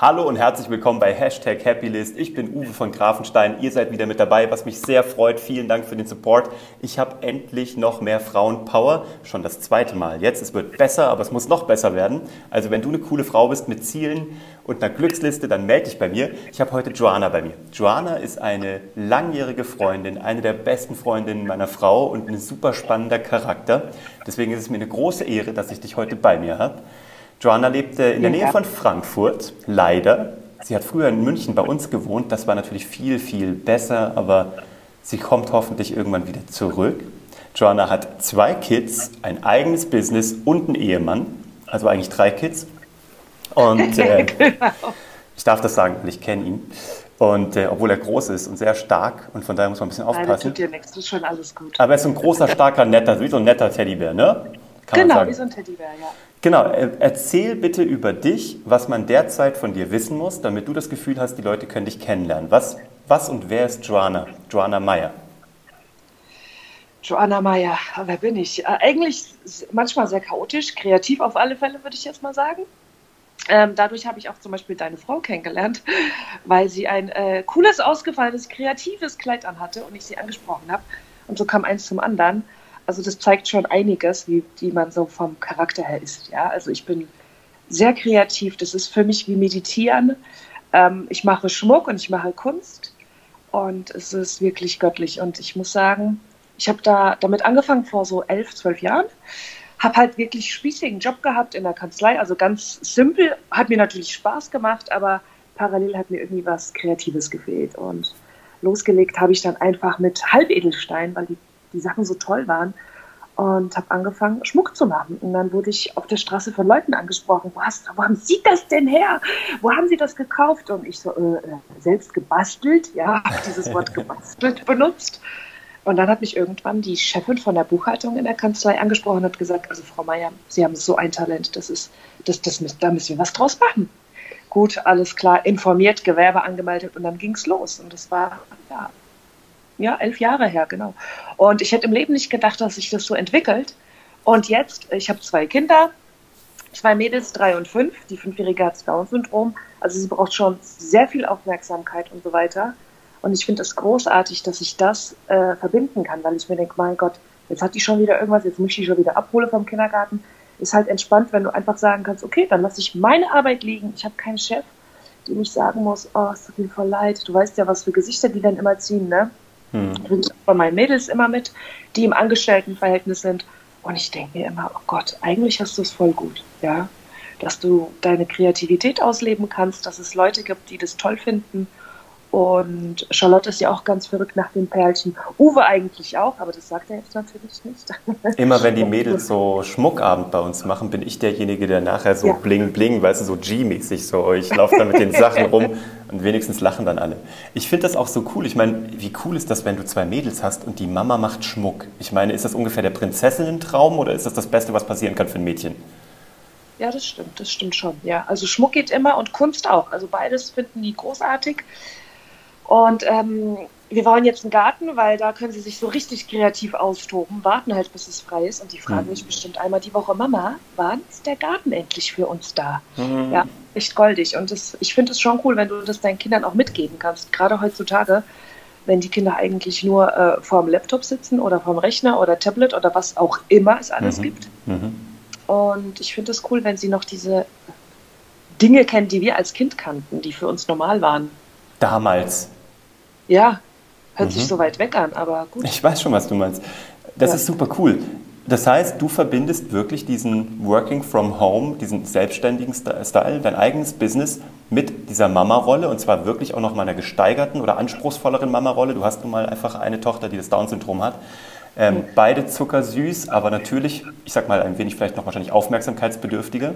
Hallo und herzlich willkommen bei Hashtag Happylist. Ich bin Uwe von Grafenstein. Ihr seid wieder mit dabei, was mich sehr freut. Vielen Dank für den Support. Ich habe endlich noch mehr Frauenpower. Schon das zweite Mal. Jetzt, es wird besser, aber es muss noch besser werden. Also wenn du eine coole Frau bist mit Zielen und einer Glücksliste, dann melde dich bei mir. Ich habe heute Joanna bei mir. Joanna ist eine langjährige Freundin, eine der besten Freundinnen meiner Frau und ein super spannender Charakter. Deswegen ist es mir eine große Ehre, dass ich dich heute bei mir habe. Joanna lebte in der Nähe von Frankfurt, leider. Sie hat früher in München bei uns gewohnt. Das war natürlich viel, viel besser, aber sie kommt hoffentlich irgendwann wieder zurück. Joanna hat zwei Kids, ein eigenes Business und einen Ehemann, also eigentlich drei Kids. Und äh, genau. ich darf das sagen, weil ich kenne ihn. Und äh, obwohl er groß ist und sehr stark und von daher muss man ein bisschen aufpassen. Nein, tut dir nichts, ist schon alles gut. Aber er ist ein großer, starker, netter, wie so ein netter Teddybär, ne? Kann genau, wie so ein Teddybär, ja. Genau, erzähl bitte über dich, was man derzeit von dir wissen muss, damit du das Gefühl hast, die Leute können dich kennenlernen. Was, was und wer ist Joanna? Joanna Meyer. Joanna Meyer, wer bin ich? Äh, eigentlich manchmal sehr chaotisch, kreativ auf alle Fälle, würde ich jetzt mal sagen. Ähm, dadurch habe ich auch zum Beispiel deine Frau kennengelernt, weil sie ein äh, cooles, ausgefallenes, kreatives Kleid anhatte und ich sie angesprochen habe. Und so kam eins zum anderen also das zeigt schon einiges, wie, wie man so vom Charakter her ist. Ja, also ich bin sehr kreativ. Das ist für mich wie Meditieren. Ähm, ich mache Schmuck und ich mache Kunst und es ist wirklich göttlich. Und ich muss sagen, ich habe da damit angefangen vor so elf, zwölf Jahren. Habe halt wirklich spießigen Job gehabt in der Kanzlei, also ganz simpel, hat mir natürlich Spaß gemacht, aber parallel hat mir irgendwie was Kreatives gefehlt. Und losgelegt habe ich dann einfach mit Halbedelstein, weil die die Sachen so toll waren und habe angefangen, Schmuck zu machen. Und dann wurde ich auf der Straße von Leuten angesprochen, wo, hast, wo haben Sie das denn her? Wo haben Sie das gekauft? Und ich so, äh, äh selbst gebastelt, ja, habe dieses Wort gebastelt benutzt. Und dann hat mich irgendwann die Chefin von der Buchhaltung in der Kanzlei angesprochen und hat gesagt, also Frau Meier, Sie haben so ein Talent, das ist, das, das, da müssen wir was draus machen. Gut, alles klar, informiert, Gewerbe angemeldet und dann ging es los. Und das war, ja, ja, elf Jahre her, genau. Und ich hätte im Leben nicht gedacht, dass sich das so entwickelt. Und jetzt, ich habe zwei Kinder, zwei Mädels, drei und fünf. Die Fünfjährige hat Down-Syndrom. Also sie braucht schon sehr viel Aufmerksamkeit und so weiter. Und ich finde es großartig, dass ich das äh, verbinden kann, weil ich mir denke, mein Gott, jetzt hat die schon wieder irgendwas, jetzt muss ich die schon wieder abholen vom Kindergarten. Ist halt entspannt, wenn du einfach sagen kannst, okay, dann lasse ich meine Arbeit liegen. Ich habe keinen Chef, dem ich sagen muss, oh, es tut mir voll leid. Du weißt ja, was für Gesichter die dann immer ziehen, ne? Hm. Bringe ich bei meinen Mädels immer mit, die im Angestelltenverhältnis sind. Und ich denke mir immer, oh Gott, eigentlich hast du es voll gut, ja. Dass du deine Kreativität ausleben kannst, dass es Leute gibt, die das toll finden und Charlotte ist ja auch ganz verrückt nach dem Pärchen. Uwe eigentlich auch, aber das sagt er jetzt natürlich nicht. Immer wenn die Mädels so Schmuckabend bei uns machen, bin ich derjenige, der nachher so ja. bling bling, weißt du, so G-mäßig so. Ich laufe dann mit den Sachen rum und wenigstens lachen dann alle. Ich finde das auch so cool. Ich meine, wie cool ist das, wenn du zwei Mädels hast und die Mama macht Schmuck? Ich meine, ist das ungefähr der Prinzessinnen-Traum oder ist das das Beste, was passieren kann für ein Mädchen? Ja, das stimmt, das stimmt schon. Ja, also Schmuck geht immer und Kunst auch. Also beides finden die großartig. Und ähm, wir wollen jetzt einen Garten, weil da können sie sich so richtig kreativ austoben, warten halt, bis es frei ist. Und die fragen mhm. mich bestimmt einmal die Woche, Mama, wann ist der Garten endlich für uns da? Mhm. Ja, echt goldig. Und das, ich finde es schon cool, wenn du das deinen Kindern auch mitgeben kannst. Gerade heutzutage, wenn die Kinder eigentlich nur äh, vor dem Laptop sitzen oder vorm Rechner oder Tablet oder was auch immer es alles mhm. gibt. Mhm. Und ich finde es cool, wenn sie noch diese Dinge kennen, die wir als Kind kannten, die für uns normal waren. Damals. Ja, hört mhm. sich so weit weg an, aber gut. Ich weiß schon, was du meinst. Das ja. ist super cool. Das heißt, du verbindest wirklich diesen Working from Home, diesen selbstständigen Style, dein eigenes Business mit dieser Mama-Rolle und zwar wirklich auch noch mal einer gesteigerten oder anspruchsvolleren Mama-Rolle. Du hast nun mal einfach eine Tochter, die das Down-Syndrom hat. Ähm, mhm. Beide zuckersüß, aber natürlich, ich sag mal, ein wenig vielleicht noch wahrscheinlich aufmerksamkeitsbedürftige.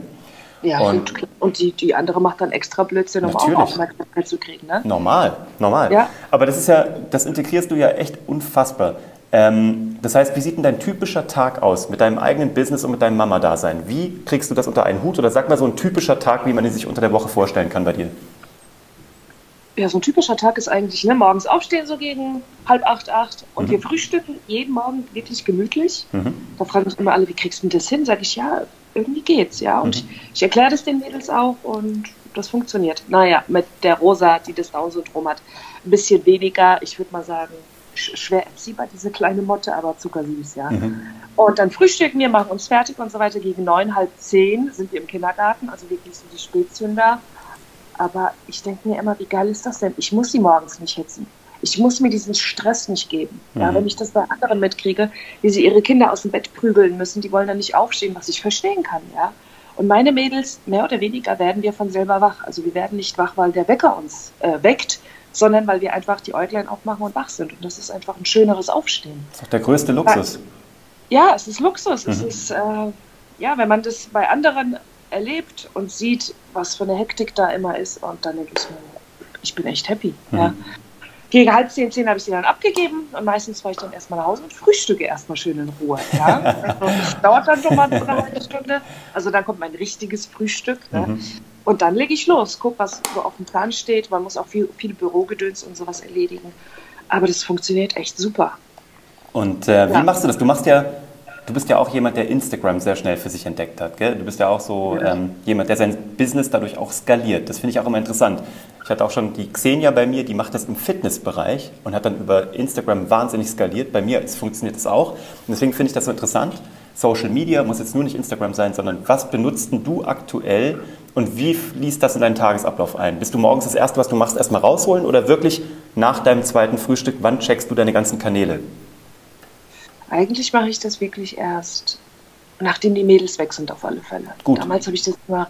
Ja, und, und die, die andere macht dann extra Blödsinn, um natürlich. auch Aufmerksamkeit zu kriegen. Ne? Normal, normal. Ja. Aber das ist ja, das integrierst du ja echt unfassbar. Ähm, das heißt, wie sieht denn dein typischer Tag aus mit deinem eigenen Business und mit deinem Mama-Dasein? Wie kriegst du das unter einen Hut? Oder sag mal so ein typischer Tag, wie man ihn sich unter der Woche vorstellen kann bei dir. Ja, so ein typischer Tag ist eigentlich ne, morgens aufstehen, so gegen halb acht, acht. Und mhm. wir frühstücken jeden Morgen wirklich gemütlich. Mhm. Da fragen mich immer alle, wie kriegst du das hin? Sag ich, ja, irgendwie geht's, ja. Und mhm. ich, ich erkläre das den Mädels auch und das funktioniert. Naja, mit der Rosa, die das Down-Syndrom hat, ein bisschen weniger. Ich würde mal sagen, schwer erziehbar, diese kleine Motte, aber zuckersüß, ja. Mhm. Und dann frühstücken wir, machen uns fertig und so weiter. Gegen neun, halb zehn sind wir im Kindergarten, also wirklich so die Spätzünder. Aber ich denke mir immer, wie geil ist das denn? Ich muss sie morgens nicht hetzen. Ich muss mir diesen Stress nicht geben. Mhm. Ja, wenn ich das bei anderen mitkriege, wie sie ihre Kinder aus dem Bett prügeln müssen, die wollen dann nicht aufstehen, was ich verstehen kann, ja. Und meine Mädels, mehr oder weniger, werden wir von selber wach. Also wir werden nicht wach, weil der Wecker uns äh, weckt, sondern weil wir einfach die Äuglein aufmachen und wach sind. Und das ist einfach ein schöneres Aufstehen. Das ist doch der größte Luxus. Ja, es ist Luxus. Mhm. Es ist, äh, ja, wenn man das bei anderen erlebt und sieht, was für eine Hektik da immer ist, und dann denke ich mir, ich bin echt happy. Mhm. Ja. Gegen halb zehn, zehn habe ich sie dann abgegeben und meistens fahre ich dann erstmal nach Hause und frühstücke erstmal schön in Ruhe. Ja? Also das dauert dann schon mal eine halbe Stunde. Also dann kommt mein richtiges Frühstück. Ne? Mhm. Und dann lege ich los, gucke, was so auf dem Plan steht. Man muss auch viel, viel Bürogedöns und sowas erledigen. Aber das funktioniert echt super. Und äh, wie ja. machst du das? Du machst ja Du bist ja auch jemand, der Instagram sehr schnell für sich entdeckt hat. Gell? Du bist ja auch so ja. Ähm, jemand, der sein Business dadurch auch skaliert. Das finde ich auch immer interessant. Hatte auch schon die Xenia bei mir, die macht das im Fitnessbereich und hat dann über Instagram wahnsinnig skaliert. Bei mir funktioniert das auch. Und deswegen finde ich das so interessant. Social Media muss jetzt nur nicht Instagram sein, sondern was benutzt du aktuell und wie fließt das in deinen Tagesablauf ein? Bist du morgens das Erste, was du machst, erstmal rausholen oder wirklich nach deinem zweiten Frühstück, wann checkst du deine ganzen Kanäle? Eigentlich mache ich das wirklich erst, nachdem die Mädels weg sind, auf alle Fälle. Gut. Damals habe ich das immer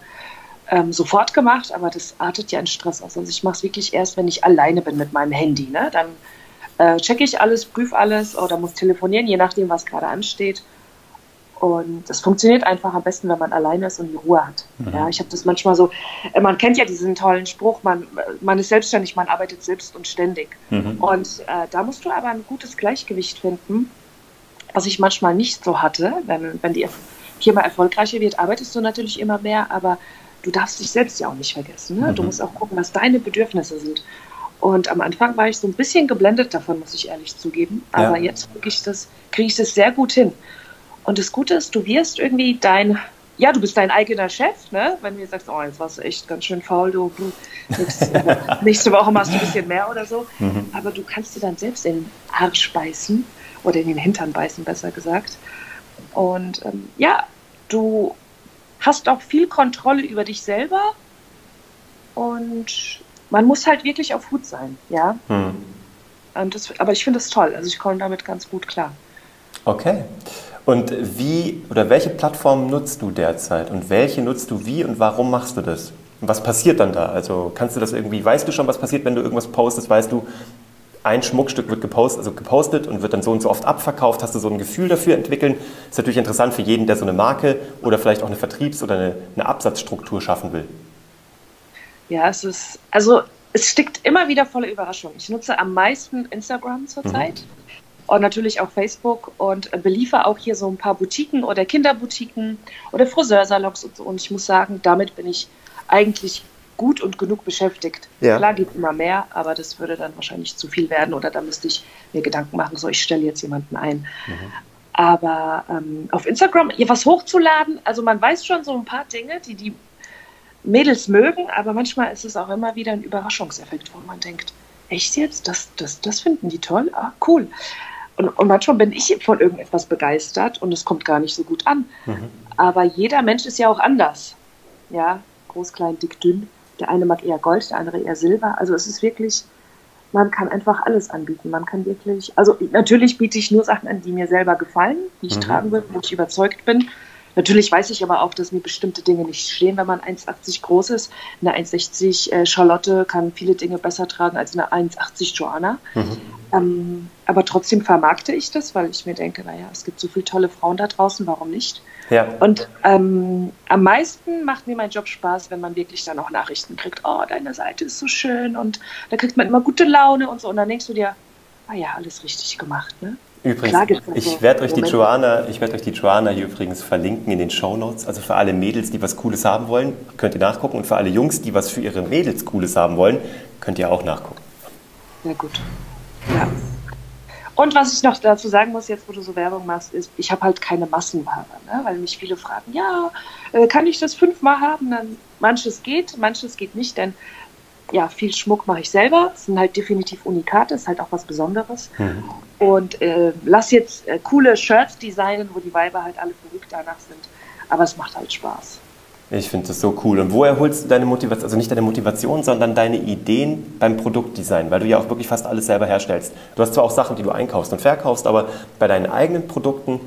ähm, sofort gemacht, aber das artet ja in Stress aus. Also ich mache es wirklich erst, wenn ich alleine bin mit meinem Handy. Ne? Dann äh, checke ich alles, prüfe alles oder muss telefonieren, je nachdem, was gerade ansteht. Und das funktioniert einfach am besten, wenn man alleine ist und die Ruhe hat. Mhm. Ja, ich habe das manchmal so, äh, man kennt ja diesen tollen Spruch, man, man ist selbstständig, man arbeitet selbst und ständig. Mhm. Und äh, da musst du aber ein gutes Gleichgewicht finden was ich manchmal nicht so hatte. Wenn, wenn die Firma erfolgreicher wird, arbeitest du natürlich immer mehr, aber du darfst dich selbst ja auch nicht vergessen. Ne? Mhm. Du musst auch gucken, was deine Bedürfnisse sind. Und am Anfang war ich so ein bisschen geblendet davon, muss ich ehrlich zugeben. Aber ja. jetzt kriege ich, das, krieg ich das sehr gut hin. Und das Gute ist, du wirst irgendwie dein, ja, du bist dein eigener Chef, ne? Wenn du sagst, oh, jetzt warst du echt ganz schön faul, du, nächste, nächste Woche machst du ein bisschen mehr oder so. Mhm. Aber du kannst dir dann selbst in den Arsch beißen oder in den Hintern beißen, besser gesagt. Und ähm, ja, du hast auch viel Kontrolle über dich selber und man muss halt wirklich auf Hut sein, ja. Hm. Das, aber ich finde es toll, also ich komme damit ganz gut klar. Okay. Und wie oder welche Plattform nutzt du derzeit und welche nutzt du wie und warum machst du das? Und was passiert dann da? Also kannst du das irgendwie, weißt du schon, was passiert, wenn du irgendwas postest? Weißt du, ein Schmuckstück wird gepostet, also gepostet und wird dann so und so oft abverkauft, hast du so ein Gefühl dafür entwickeln. Ist natürlich interessant für jeden, der so eine Marke oder vielleicht auch eine Vertriebs- oder eine, eine Absatzstruktur schaffen will. Ja, es ist, also es steckt immer wieder voller Überraschung. Ich nutze am meisten Instagram zurzeit. Mhm. Und natürlich auch Facebook und beliefer auch hier so ein paar Boutiquen oder Kinderboutiquen oder Friseursalons und so. Und ich muss sagen, damit bin ich eigentlich gut und genug beschäftigt. Ja. Klar gibt immer mehr, aber das würde dann wahrscheinlich zu viel werden oder da müsste ich mir Gedanken machen, so ich stelle jetzt jemanden ein. Mhm. Aber ähm, auf Instagram hier was hochzuladen, also man weiß schon so ein paar Dinge, die die Mädels mögen, aber manchmal ist es auch immer wieder ein Überraschungseffekt, wo man denkt, echt jetzt? Das, das, das finden die toll? Ah, cool. Und, und manchmal bin ich von irgendetwas begeistert und es kommt gar nicht so gut an. Mhm. Aber jeder Mensch ist ja auch anders. Ja, groß, klein, dick, dünn. Der eine mag eher Gold, der andere eher Silber. Also es ist wirklich, man kann einfach alles anbieten. Man kann wirklich, also natürlich biete ich nur Sachen an, die mir selber gefallen, die ich mhm. tragen will, wo ich überzeugt bin. Natürlich weiß ich aber auch, dass mir bestimmte Dinge nicht stehen, wenn man 1,80 groß ist. Eine 1,60 äh, Charlotte kann viele Dinge besser tragen als eine 1,80 Joanna. Mhm. Ähm, aber trotzdem vermarkte ich das, weil ich mir denke, naja, es gibt so viele tolle Frauen da draußen, warum nicht? Ja. Und ähm, am meisten macht mir mein Job Spaß, wenn man wirklich dann auch Nachrichten kriegt. Oh, deine Seite ist so schön und da kriegt man immer gute Laune und so. Und dann denkst du dir, ah ja, alles richtig gemacht, ne? Übrigens, ich werde euch, die Joanna, ich werd euch die Joanna hier übrigens verlinken in den Show Notes. Also für alle Mädels, die was Cooles haben wollen, könnt ihr nachgucken. Und für alle Jungs, die was für ihre Mädels Cooles haben wollen, könnt ihr auch nachgucken. Sehr gut. Ja. Und was ich noch dazu sagen muss, jetzt wo du so Werbung machst, ist, ich habe halt keine Massenware, ne? weil mich viele fragen, ja, äh, kann ich das fünfmal haben? Dann manches geht, manches geht nicht, denn ja, viel Schmuck mache ich selber. Es sind halt definitiv Unikate, ist halt auch was Besonderes. Mhm. Und äh, lass jetzt äh, coole Shirts designen, wo die Weiber halt alle verrückt danach sind. Aber es macht halt Spaß. Ich finde das so cool. Und woher holst du deine Motivation, also nicht deine Motivation, sondern deine Ideen beim Produktdesign? Weil du ja auch wirklich fast alles selber herstellst. Du hast zwar auch Sachen, die du einkaufst und verkaufst, aber bei deinen eigenen Produkten,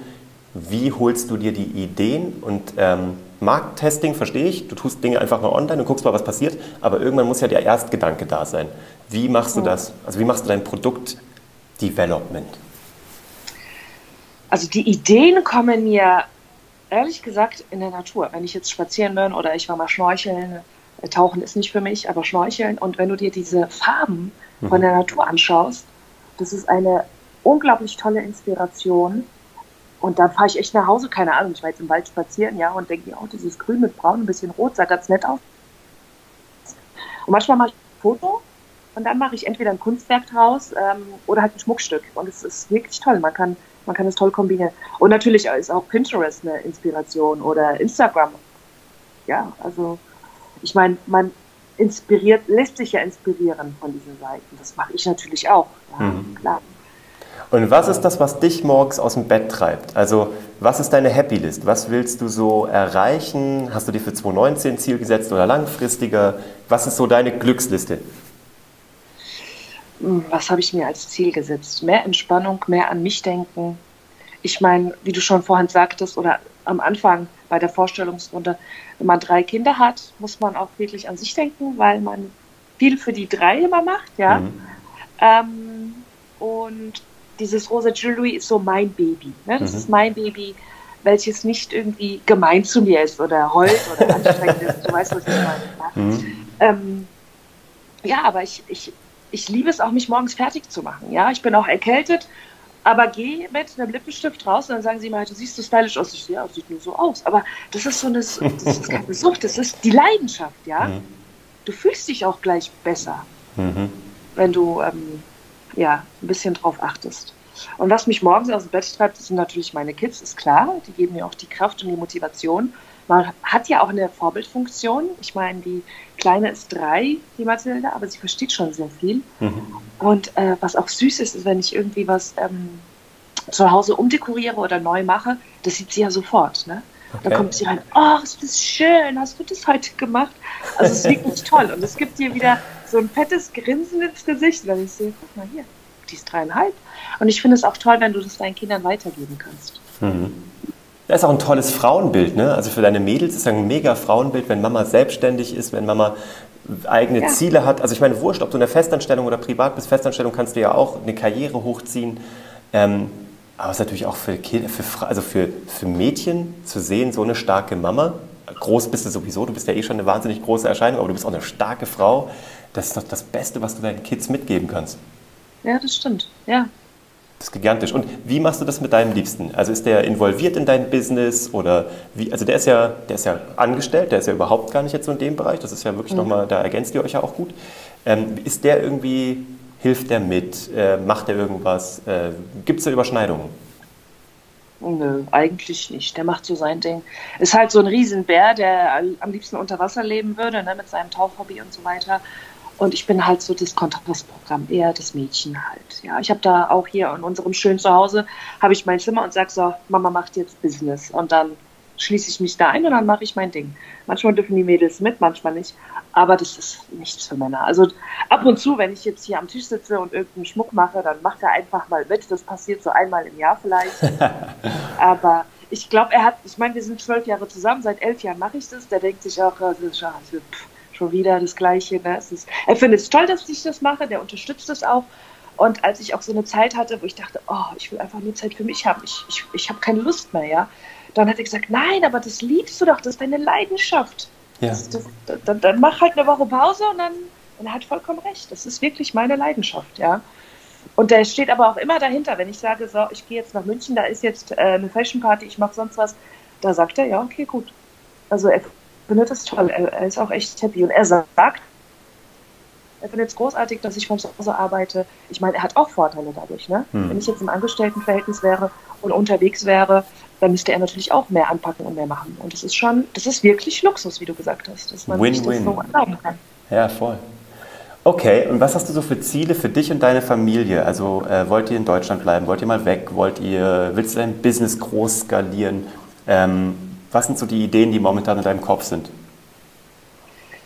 wie holst du dir die Ideen? Und ähm, Markttesting verstehe ich, du tust Dinge einfach mal online und guckst mal, was passiert, aber irgendwann muss ja der Erstgedanke da sein. Wie machst du das? Also wie machst du dein Produktdevelopment? Also die Ideen kommen mir ehrlich gesagt in der Natur. Wenn ich jetzt spazieren bin oder ich war mal schnorcheln, äh, tauchen ist nicht für mich, aber schnorcheln. Und wenn du dir diese Farben mhm. von der Natur anschaust, das ist eine unglaublich tolle Inspiration. Und dann fahre ich echt nach Hause, keine Ahnung, ich war jetzt im Wald spazieren, ja, und denke mir, oh, dieses Grün mit Braun, ein bisschen Rot, sah ganz nett aus. Und manchmal mache ich ein Foto und dann mache ich entweder ein Kunstwerk draus ähm, oder halt ein Schmuckstück. Und es ist wirklich toll. Man kann man kann es toll kombinieren. Und natürlich ist auch Pinterest eine Inspiration oder Instagram. Ja, also ich meine, man inspiriert, lässt sich ja inspirieren von diesen Seiten. Das mache ich natürlich auch. Ja, mhm. klar. Und was ist das, was dich morgens aus dem Bett treibt? Also, was ist deine Happy List? Was willst du so erreichen? Hast du dir für 2019 Ziel gesetzt oder langfristiger? Was ist so deine Glücksliste? Hm, was habe ich mir als Ziel gesetzt? Mehr Entspannung, mehr an mich denken. Ich meine, wie du schon vorhin sagtest oder am Anfang bei der Vorstellungsrunde, wenn man drei Kinder hat, muss man auch wirklich an sich denken, weil man viel für die drei immer macht, ja. Mhm. Ähm, und dieses rosa Jewelry ist so mein Baby. Ne? Das mhm. ist mein Baby, welches nicht irgendwie gemein zu mir ist oder heult oder anstrengend ist. Du weißt, was ich meine. Ja, mhm. ähm, ja aber ich, ich, ich liebe es auch, mich morgens fertig zu machen. Ja, ich bin auch erkältet, aber gehe mit einem Lippenstift raus und dann sagen sie mal, du siehst so stylisch aus. Ich sehe, ja, sieht nur so aus. Aber das ist so eine, das ist keine Sucht, das ist die Leidenschaft, ja. Mhm. Du fühlst dich auch gleich besser, mhm. wenn du ähm, ja ein bisschen drauf achtest. Und was mich morgens aus dem Bett treibt, sind natürlich meine Kids, ist klar. Die geben mir auch die Kraft und die Motivation man hat ja auch eine Vorbildfunktion. Ich meine, die Kleine ist drei, die Mathilde, aber sie versteht schon sehr viel. Mhm. Und äh, was auch süß ist, ist, wenn ich irgendwie was ähm, zu Hause umdekoriere oder neu mache, das sieht sie ja sofort. Ne? Okay. Dann kommt sie rein, oh, ist das schön, hast du das heute gemacht? Also es ist wirklich toll. Und es gibt dir wieder so ein fettes Grinsen ins Gesicht, wenn ich sehe, guck mal hier, die ist dreieinhalb. Und ich finde es auch toll, wenn du das deinen Kindern weitergeben kannst. Mhm. Das ist auch ein tolles Frauenbild, ne? Also für deine Mädels ist ein mega Frauenbild, wenn Mama selbstständig ist, wenn Mama eigene ja. Ziele hat. Also ich meine, wurscht, ob du in der Festanstellung oder privat bist, Festanstellung kannst du ja auch eine Karriere hochziehen. Ähm, aber es ist natürlich auch für, für, also für, für Mädchen zu sehen, so eine starke Mama. Groß bist du sowieso, du bist ja eh schon eine wahnsinnig große Erscheinung, aber du bist auch eine starke Frau. Das ist doch das Beste, was du deinen Kids mitgeben kannst. Ja, das stimmt. Ja, das ist gigantisch. Und wie machst du das mit deinem Liebsten? Also ist der involviert in dein Business oder wie? Also der ist ja, der ist ja angestellt, der ist ja überhaupt gar nicht jetzt so in dem Bereich. Das ist ja wirklich mhm. nochmal, da ergänzt ihr euch ja auch gut. Ähm, ist der irgendwie, hilft der mit? Äh, macht der irgendwas? Äh, Gibt es da Überschneidungen? Nö, eigentlich nicht. Der macht so sein Ding. Ist halt so ein Riesenbär, der am liebsten unter Wasser leben würde, ne, mit seinem Tauchhobby und so weiter. Und ich bin halt so das Kontrastprogramm, eher das Mädchen halt. Ja, ich habe da auch hier in unserem schönen Zuhause habe ich mein Zimmer und sage so, Mama macht jetzt Business und dann schließe ich mich da ein und dann mache ich mein Ding. Manchmal dürfen die Mädels mit, manchmal nicht. Aber das ist nichts für Männer. Also ab und zu, wenn ich jetzt hier am Tisch sitze und irgendeinen Schmuck mache, dann macht er einfach mal mit. Das passiert so einmal im Jahr vielleicht. Aber ich glaube, er hat, ich meine, wir sind zwölf Jahre zusammen, seit elf Jahren mache ich das. Der denkt sich auch, das ist pff, schon wieder das Gleiche. Ne? Ist, er findet es toll, dass ich das mache, der unterstützt es auch. Und als ich auch so eine Zeit hatte, wo ich dachte, oh, ich will einfach nur Zeit für mich haben, ich, ich, ich habe keine Lust mehr, ja, dann hat er gesagt, nein, aber das liebst du doch, das ist deine Leidenschaft. Ja. Das, das, dann, dann, mach halt eine Woche Pause und dann, und er hat vollkommen recht. Das ist wirklich meine Leidenschaft, ja. Und der steht aber auch immer dahinter, wenn ich sage, so, ich gehe jetzt nach München, da ist jetzt äh, eine Fashion Party, ich mache sonst was, da sagt er, ja, okay, gut. Also er findet es toll. Er, er, ist auch echt happy. Und er sagt, er findet es großartig, dass ich von zu Hause arbeite. Ich meine, er hat auch Vorteile dadurch. Ne? Hm. Wenn ich jetzt im Angestelltenverhältnis wäre und unterwegs wäre, dann müsste er natürlich auch mehr anpacken und mehr machen. Und das ist schon, das ist wirklich Luxus, wie du gesagt hast, dass man Win, sich das win. so erlauben kann. Ja, voll. Okay, und was hast du so für Ziele für dich und deine Familie? Also äh, wollt ihr in Deutschland bleiben? Wollt ihr mal weg? Wollt ihr, willst du dein Business groß skalieren? Ähm, was sind so die Ideen, die momentan in deinem Kopf sind?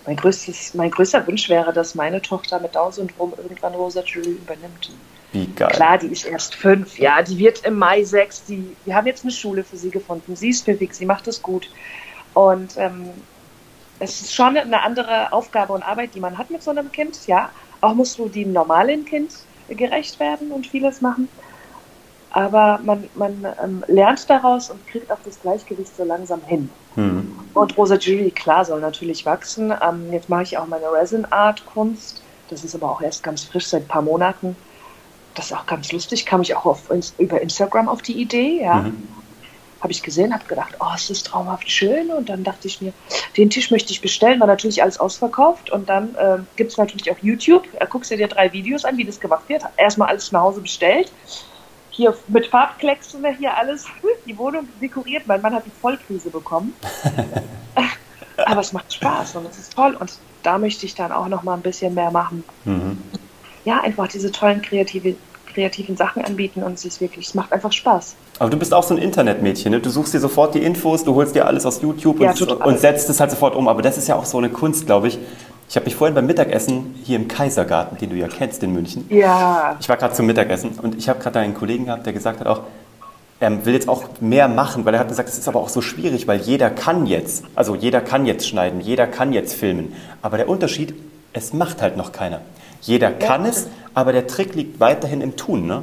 Mein, größtes, mein größter Wunsch wäre, dass meine Tochter mit Down-Syndrom irgendwann Rosa Julie übernimmt. Wie geil. Klar, die ist erst fünf, ja, die wird im Mai sechs. Die, wir haben jetzt eine Schule für sie gefunden. Sie ist pfiffig, sie macht es gut. Und ähm, es ist schon eine andere Aufgabe und Arbeit, die man hat mit so einem Kind. Ja, auch musst du dem normalen Kind gerecht werden und vieles machen. Aber man, man ähm, lernt daraus und kriegt auch das Gleichgewicht so langsam hin. Hm. Und Rosa Julie, klar, soll natürlich wachsen. Ähm, jetzt mache ich auch meine Resin Art Kunst. Das ist aber auch erst ganz frisch, seit ein paar Monaten. Das ist auch ganz lustig. Kam ich auch auf, über Instagram auf die Idee, ja. Mhm. Habe ich gesehen, habe gedacht, oh, es ist traumhaft schön. Und dann dachte ich mir, den Tisch möchte ich bestellen. War natürlich alles ausverkauft. Und dann äh, gibt es natürlich auch YouTube. Da guckst du dir drei Videos an, wie das gemacht wird. Erstmal alles nach Hause bestellt. Hier mit Farbklecksen hier alles. Die Wohnung dekoriert. Mein Mann hat die Vollkrise bekommen. Aber es macht Spaß und es ist toll. Und da möchte ich dann auch noch mal ein bisschen mehr machen. Mhm. Ja, einfach diese tollen kreative, kreativen Sachen anbieten und es ist wirklich, es macht einfach Spaß. Aber du bist auch so ein Internetmädchen, ne? Du suchst dir sofort die Infos, du holst dir alles aus YouTube Ja, und, und setzt es halt sofort um. Aber das ist ja auch so eine Kunst, glaube ich. Ich habe mich vorhin beim Mittagessen hier im Kaisergarten, den du ja kennst in München, Ja, Ich war gerade zum Mittagessen und ich habe gerade einen Kollegen gehabt, der gesagt hat auch, er will jetzt auch mehr machen, weil er hat gesagt, es ist aber auch so schwierig, weil jeder kann jetzt, also jeder kann jetzt schneiden, jeder kann jetzt filmen. Aber der Unterschied, es macht halt noch keiner. Jeder kann es, aber der Trick liegt weiterhin im Tun. Ne?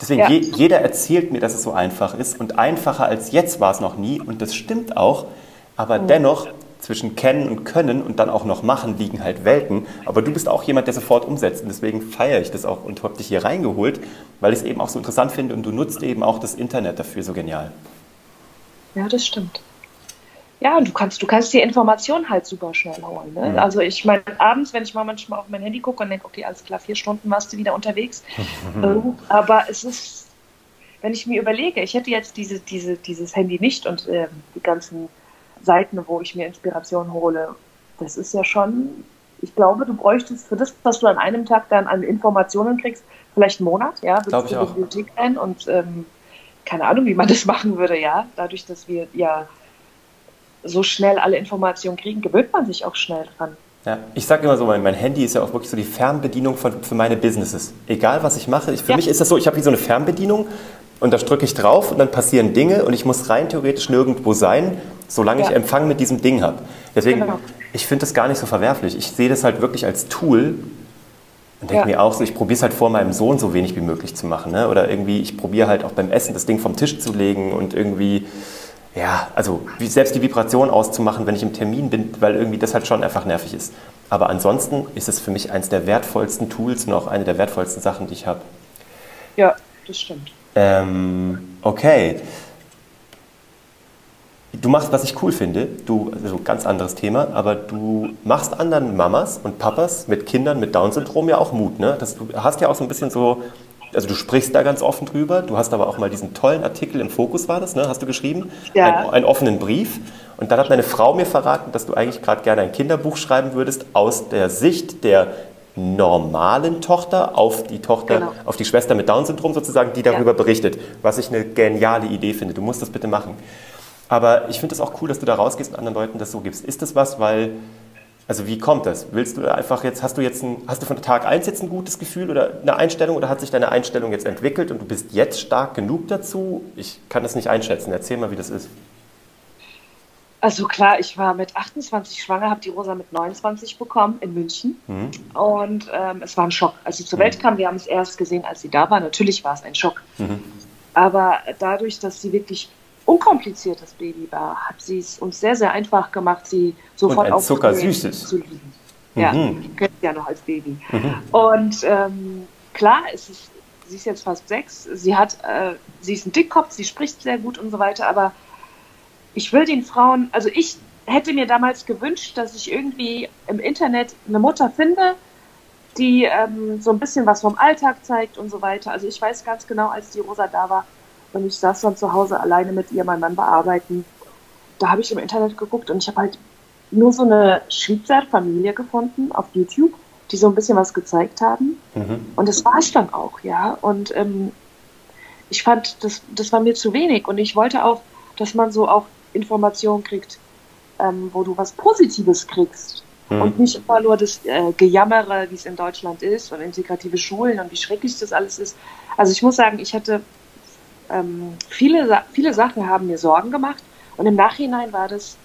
Deswegen, Ja. je, jeder erzählt mir, dass es so einfach ist und einfacher als jetzt war es noch nie und das stimmt auch, aber dennoch zwischen kennen und können und dann auch noch machen liegen halt Welten. Aber du bist auch jemand, der sofort umsetzt und deswegen feiere ich das auch und habe dich hier reingeholt, weil ich es eben auch so interessant finde und du nutzt eben auch das Internet dafür so genial. ja, das stimmt. Ja, und du kannst, du kannst die Informationen halt super schnell holen. Ne? Mhm. Also ich meine, abends, wenn ich mal manchmal auf mein Handy gucke und denke, okay, alles klar, vier Stunden warst du wieder unterwegs. Ähm, aber es ist, wenn ich mir überlege, ich hätte jetzt diese, diese, dieses Handy nicht und ähm, die ganzen Seiten, wo ich mir Inspiration hole, das ist ja schon, ich glaube, du bräuchtest für das, was du an einem Tag dann an Informationen kriegst, vielleicht einen Monat, ja, bis zur. Bibliothek rein und ähm, keine Ahnung, wie man das machen würde, ja, dadurch, dass wir ja so schnell alle Informationen kriegen, gewöhnt man sich auch schnell dran. Ja, ich sage immer so, mein, mein Handy ist ja auch wirklich so die Fernbedienung von, für meine Businesses. Egal, was ich mache, ich, für Ja. mich ist das so, ich habe wie so eine Fernbedienung und da drücke ich drauf und dann passieren Dinge und ich muss rein theoretisch nirgendwo sein, solange ich Ja. Empfang mit diesem Ding habe. Deswegen, Genau. ich finde das gar nicht so verwerflich. Ich sehe das halt wirklich als Tool und denke Ja. mir auch so, ich probiere es halt vor meinem Sohn so wenig wie möglich zu machen. Ne? Oder irgendwie, ich probiere halt auch beim Essen das Ding vom Tisch zu legen und irgendwie, ja, also selbst die Vibration auszumachen, wenn ich im Termin bin, weil irgendwie das halt schon einfach nervig ist. Aber ansonsten ist es für mich eines der wertvollsten Tools und auch eine der wertvollsten Sachen, die ich habe. Ja, das stimmt. Ähm, okay. Du machst, was ich cool finde, du, also ganz anderes Thema, aber du machst anderen Mamas und Papas mit Kindern mit Down-Syndrom ja auch Mut, ne? Das, du hast ja auch so ein bisschen so, also du sprichst da ganz offen drüber, du hast aber auch mal diesen tollen Artikel im Fokus war das, ne? Hast du geschrieben? Ja. Ein, einen offenen Brief. Und dann hat meine Frau mir verraten, dass du eigentlich gerade gerne ein Kinderbuch schreiben würdest aus der Sicht der normalen Tochter auf die Tochter, Genau. auf die Schwester mit Down-Syndrom sozusagen, die darüber berichtet, was ich eine geniale Idee finde. Du musst das bitte machen. Aber ich finde es auch cool, dass du da rausgehst und anderen Leuten das so gibst. Ist das was, weil, also wie kommt das? Willst du einfach jetzt, hast du jetzt ein, hast du von Tag 1 jetzt ein gutes Gefühl oder eine Einstellung oder hat sich deine Einstellung jetzt entwickelt und du bist jetzt stark genug dazu? Ich kann das nicht einschätzen. Erzähl mal, wie das ist. Also klar, ich war mit 28 schwanger, habe die Rosa mit 29 bekommen in München. Mhm. Und ähm, es war ein Schock. Als sie zur Welt kam, wir haben es erst gesehen, als sie da war. Natürlich war es ein Schock. Mhm. Aber dadurch, dass sie wirklich unkompliziertes Baby war, hat sie es uns sehr, sehr einfach gemacht, sie sofort aufzunehmen zuckersüßes. zu lieben. Ja, Mhm. kennt sie ja noch als Baby. Mhm. Und ähm, klar, es ist, sie ist jetzt fast sechs, sie hat, äh, sie ist ein Dickkopf, sie spricht sehr gut und so weiter, aber ich will den Frauen, also ich hätte mir damals gewünscht, dass ich irgendwie im Internet eine Mutter finde, die ähm, so ein bisschen was vom Alltag zeigt und so weiter. Also ich weiß ganz genau, als die Rosa da war, Und ich saß dann zu Hause alleine mit ihr, mein Mann bearbeiten. Da habe ich im Internet geguckt und ich habe halt nur so eine Schweizer Familie gefunden auf YouTube, die so ein bisschen was gezeigt haben. Mhm. Und das war es dann auch, ja. Und ähm, ich fand, das, das war mir zu wenig. Und ich wollte auch, dass man so auch Informationen kriegt, ähm, wo du was Positives kriegst. Mhm. Und nicht immer nur das äh, Gejammere, wie es in Deutschland ist und integrative Schulen und wie schrecklich das alles ist. Also ich muss sagen, ich hatte ähm, viele, viele Sachen haben mir Sorgen gemacht und im Nachhinein war das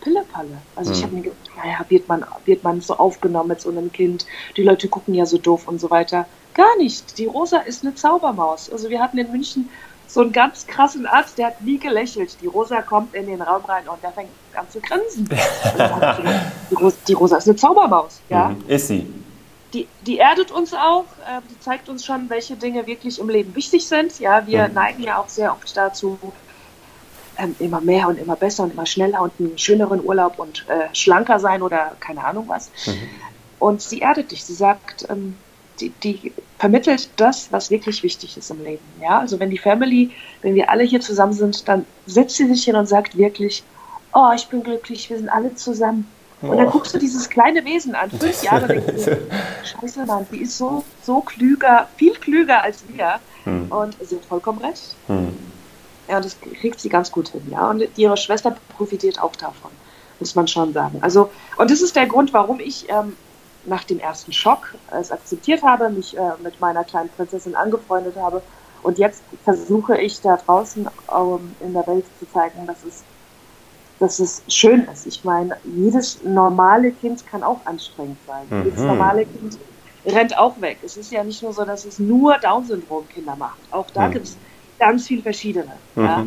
Pillepalle. Also mhm. ich habe mir gedacht, naja, wird man, wird man so aufgenommen mit so einem Kind? Die Leute gucken ja so doof und so weiter. Gar nicht. Die Rosa ist eine Zaubermaus. Also wir hatten in München so einen ganz krassen Arzt, der hat nie gelächelt. Die Rosa kommt in den Raum rein und der fängt an zu grinsen. die, Rosa, die, Rosa, ist eine Zaubermaus, ja. Mhm. Ist sie. Die, die erdet uns auch, äh, die zeigt uns schon, welche Dinge wirklich im Leben wichtig sind. Ja, wir mhm. neigen ja auch sehr oft dazu, ähm, immer mehr und immer besser und immer schneller und einen schöneren Urlaub und äh, schlanker sein oder keine Ahnung was. Mhm. Und sie erdet dich. Sie sagt, ähm, die, die vermittelt das, was wirklich wichtig ist im Leben. Ja, also wenn die Family, wenn wir alle hier zusammen sind, dann setzt sie sich hin und sagt wirklich, oh, ich bin glücklich, wir sind alle zusammen. Und dann guckst du dieses kleine Wesen an, fünf Jahre, denkst du, scheiße, Mann, die ist so, so klüger, viel klüger als wir. Hm. Und sie hat vollkommen recht. Hm. Ja, das kriegt sie ganz gut hin, ja. Und ihre Schwester profitiert auch davon, muss man schon sagen. Also, und das ist der Grund, warum ich ähm, nach dem ersten Schock es akzeptiert habe, mich äh, mit meiner kleinen Prinzessin angefreundet habe. Und jetzt versuche ich da draußen ähm, in der Welt zu zeigen, dass es, dass es schön ist. Ich meine, jedes normale Kind kann auch anstrengend sein. Mhm. Jedes normale Kind rennt auch weg. Es ist ja nicht nur so, dass es nur Down-Syndrom-Kinder macht. Auch da mhm. gibt es ganz viele verschiedene. Mhm. Ja?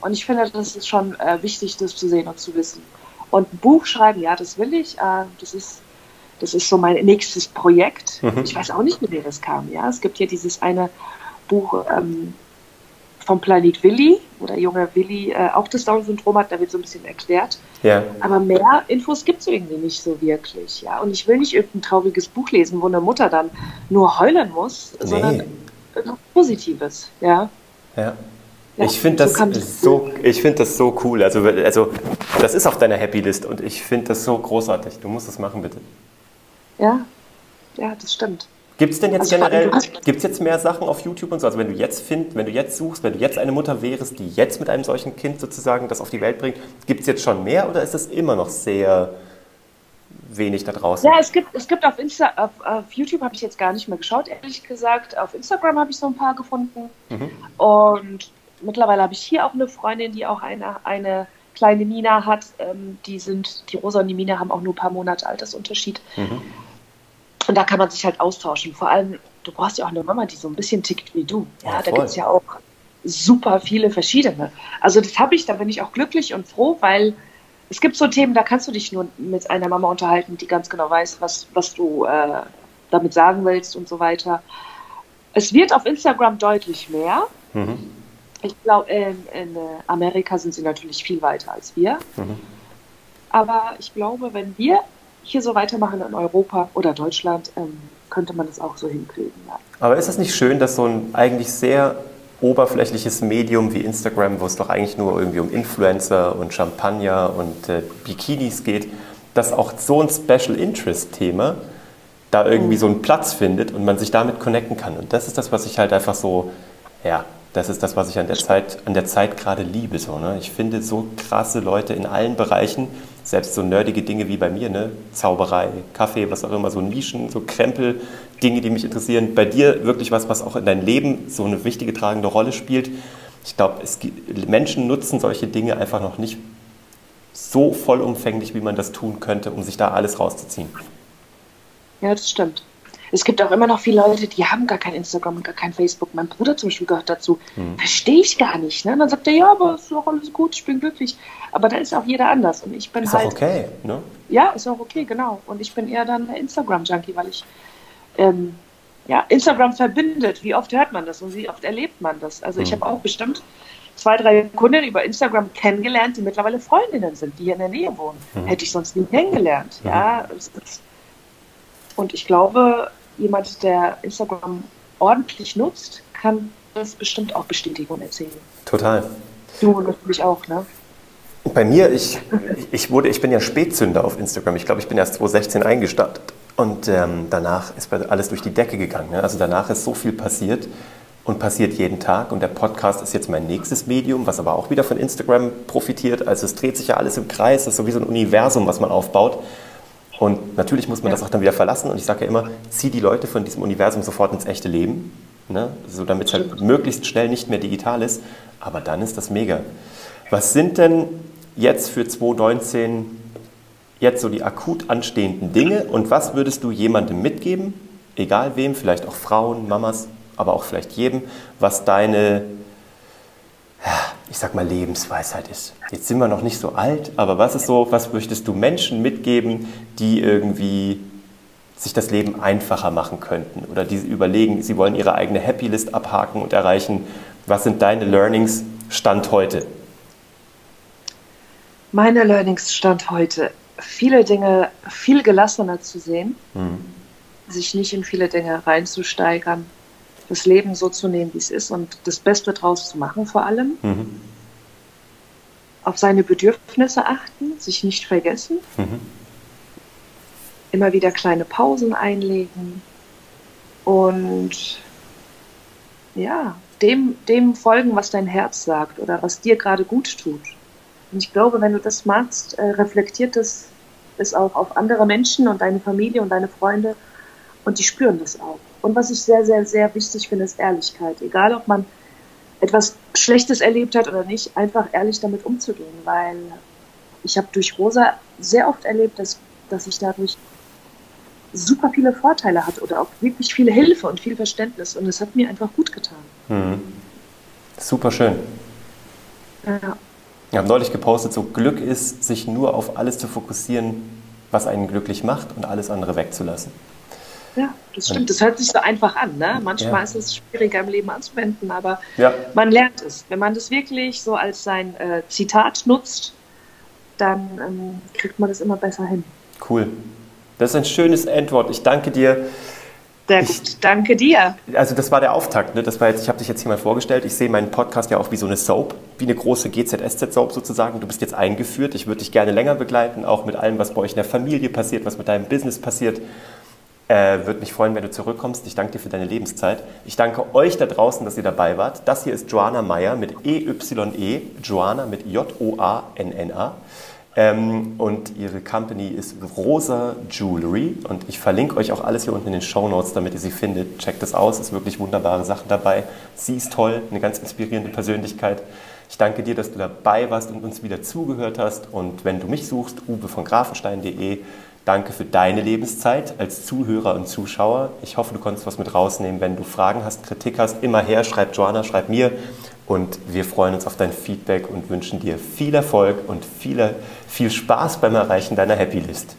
Und ich finde, das ist schon äh, wichtig, das zu sehen und zu wissen. Und ein Buch schreiben, ja, das will ich. Äh, das ist das ist so mein nächstes Projekt. Mhm. Ich weiß auch nicht, wie das kam. Ja, es gibt hier dieses eine Buch ähm, vom Planet Willi, wo der junge Willi äh, auch das Down-Syndrom hat. Da wird so ein bisschen erklärt. Ja. Aber mehr Infos gibt es irgendwie nicht so wirklich. Ja, und ich will nicht irgendein trauriges Buch lesen, wo eine Mutter dann nur heulen muss, nee. sondern etwas Positives. Ja. Ja. Ja, ich finde das, so, find das so cool. Also, also, das ist auf deiner Happy List und ich finde das so großartig. Du musst das machen, bitte. Ja, ja, das stimmt. Gibt es denn jetzt also generell, gibt jetzt mehr Sachen auf YouTube und so? Also wenn du jetzt findest, wenn du jetzt suchst, wenn du jetzt eine Mutter wärst, die jetzt mit einem solchen Kind sozusagen das auf die Welt bringt, gibt es jetzt schon mehr oder ist es immer noch sehr wenig da draußen? Ja, es gibt, es gibt auf, Insta, auf, auf YouTube habe ich jetzt gar nicht mehr geschaut, ehrlich gesagt. Auf Instagram habe ich so ein paar gefunden. Mhm. Und mittlerweile habe ich hier auch eine Freundin, die auch eine, eine kleine Nina hat. Ähm, die sind, die Rosa und die Mina haben auch nur ein paar Monate Altersunterschied. Mhm. Und da kann man sich halt austauschen. Vor allem, du brauchst ja auch eine Mama, die so ein bisschen tickt wie du. Ja, ja da gibt es ja auch super viele verschiedene. Also das habe ich, da bin ich auch glücklich und froh, weil es gibt so Themen, da kannst du dich nur mit einer Mama unterhalten, die ganz genau weiß, was, was du äh, damit sagen willst und so weiter. Es wird auf Instagram deutlich mehr. Mhm. Ich glaube, in, in, Amerika sind sie natürlich viel weiter als wir. Mhm. Aber ich glaube, wenn wir hier so weitermachen in Europa oder Deutschland, ähm, könnte man das auch so hinkriegen. Ja. Aber ist es nicht schön, dass so ein eigentlich sehr oberflächliches Medium wie Instagram, wo es doch eigentlich nur irgendwie um Influencer und Champagner und äh, Bikinis geht, dass auch so ein Special Interest Thema da irgendwie mhm. so einen Platz findet und man sich damit connecten kann. Und das ist das, was ich halt einfach so, ja, das ist das, was ich an der Zeit, an der Zeit gerade liebe. So, ne? Ich finde so krasse Leute in allen Bereichen, selbst so nerdige Dinge wie bei mir, ne? Zauberei, Kaffee, was auch immer, so Nischen, so Krempel, Dinge, die mich interessieren. Bei dir wirklich was, was auch in deinem Leben so eine wichtige, tragende Rolle spielt. Ich glaube, Menschen nutzen solche Dinge einfach noch nicht so vollumfänglich, wie man das tun könnte, um sich da alles rauszuziehen. Ja, das stimmt. Es gibt auch immer noch viele Leute, die haben gar kein Instagram und gar kein Facebook. Mein Bruder zum Beispiel gehört dazu. Hm. Verstehe ich gar nicht. Ne? Und dann sagt er, ja, aber es ist doch alles gut, ich bin glücklich. Aber da ist auch jeder anders. Und ich bin ist halt. Ist auch okay, ne? Ja, ist auch okay, genau. Und ich bin eher dann Instagram-Junkie, weil ich. Ähm, ja, Instagram verbindet. Wie oft hört man das und wie oft erlebt man das? Also, hm. ich habe auch bestimmt zwei, drei Kunden über Instagram kennengelernt, die mittlerweile Freundinnen sind, die hier in der Nähe wohnen. Hm. Hätte ich sonst nie kennengelernt. Hm. Ja, und ich glaube, jemand, der Instagram ordentlich nutzt, kann das bestimmt auch Bestätigung erzählen. Total. Du natürlich auch, ne? Bei mir, ich, ich, wurde, ich bin ja Spätzünder auf Instagram. Ich glaube, ich bin erst 2016 eingestartet. Und ähm, danach ist alles durch die Decke gegangen. Ne? Also danach ist so viel passiert und passiert jeden Tag. Und der Podcast ist jetzt mein nächstes Medium, was aber auch wieder von Instagram profitiert. Also es dreht sich ja alles im Kreis. Das ist so wie so ein Universum, was man aufbaut. Und natürlich muss man ja. das auch dann wieder verlassen. Und ich sage ja immer, zieh die Leute von diesem Universum sofort ins echte Leben. Ne? So damit es halt möglichst schnell nicht mehr digital ist. Aber dann ist das mega. Was sind denn jetzt für 2019 jetzt so die akut anstehenden Dinge und was würdest du jemandem mitgeben, egal wem, vielleicht auch Frauen, Mamas, aber auch vielleicht jedem, was deine, ich sag mal, Lebensweisheit ist? Jetzt sind wir noch nicht so alt, aber was ist so, was möchtest du Menschen mitgeben, die irgendwie sich das Leben einfacher machen könnten oder die überlegen, sie wollen ihre eigene Happy List abhaken und erreichen? Was sind deine Learnings Stand heute? Meine Learnings stand heute, viele Dinge viel gelassener zu sehen, mhm. sich nicht in viele Dinge reinzusteigern, das Leben so zu nehmen, wie es ist und das Beste draus zu machen vor allem. Mhm. Auf seine Bedürfnisse achten, sich nicht vergessen. Mhm. Immer wieder kleine Pausen einlegen und ja, dem, dem folgen, was dein Herz sagt oder was dir gerade gut tut. Und ich glaube, wenn du das machst, äh, reflektiert es, es auch auf andere Menschen und deine Familie und deine Freunde und die spüren das auch. Und was ich sehr, sehr, sehr wichtig finde, ist Ehrlichkeit. Egal, ob man etwas Schlechtes erlebt hat oder nicht, einfach ehrlich damit umzugehen, weil ich habe durch Rosa sehr oft erlebt, dass, dass ich dadurch super viele Vorteile hatte oder auch wirklich viele Hilfe und viel Verständnis und es hat mir einfach gut getan. Mhm. Super schön. Ja. Ich habe neulich gepostet, so Glück ist, sich nur auf alles zu fokussieren, was einen glücklich macht und alles andere wegzulassen. Ja, das stimmt. Das hört sich so einfach an. Ne? Manchmal ja. ist es schwieriger im Leben anzuwenden, aber ja. man lernt es. Wenn man das wirklich so als sein äh, Zitat nutzt, dann ähm, kriegt man das immer besser hin. Cool. Das ist ein schönes Endwort. Ich danke dir sehr gut, ich, danke dir. Also das war der Auftakt. Ne? Das war jetzt, ich habe dich jetzt hier mal vorgestellt. Ich sehe meinen Podcast ja auch wie so eine Soap, wie eine große GZSZ-Soap sozusagen. Du bist jetzt eingeführt. Ich würde dich gerne länger begleiten, auch mit allem, was bei euch in der Familie passiert, was mit deinem Business passiert. Äh, würde mich freuen, wenn du zurückkommst. Ich danke dir für deine Lebenszeit. Ich danke euch da draußen, dass ihr dabei wart. Das hier ist Joanna Meyer mit EYE, e, Joanna mit J-O-A-N-N-A. Ähm, und ihre Company ist Rosa Jewelry und ich verlinke euch auch alles hier unten in den Show Notes, damit ihr sie findet. Checkt es aus, ist wirklich wunderbare Sachen dabei. Sie ist toll, eine ganz inspirierende Persönlichkeit. Ich danke dir, dass du dabei warst und uns wieder zugehört hast. Und wenn du mich suchst, uwe von grafenstein.de. Danke für deine Lebenszeit als Zuhörer und Zuschauer. Ich hoffe, du konntest was mit rausnehmen. Wenn du Fragen hast, Kritik hast, immer her, schreib Joanna, schreib mir. Und wir freuen uns auf dein Feedback und wünschen dir viel Erfolg und viele, viel Spaß beim Erreichen deiner Happy List.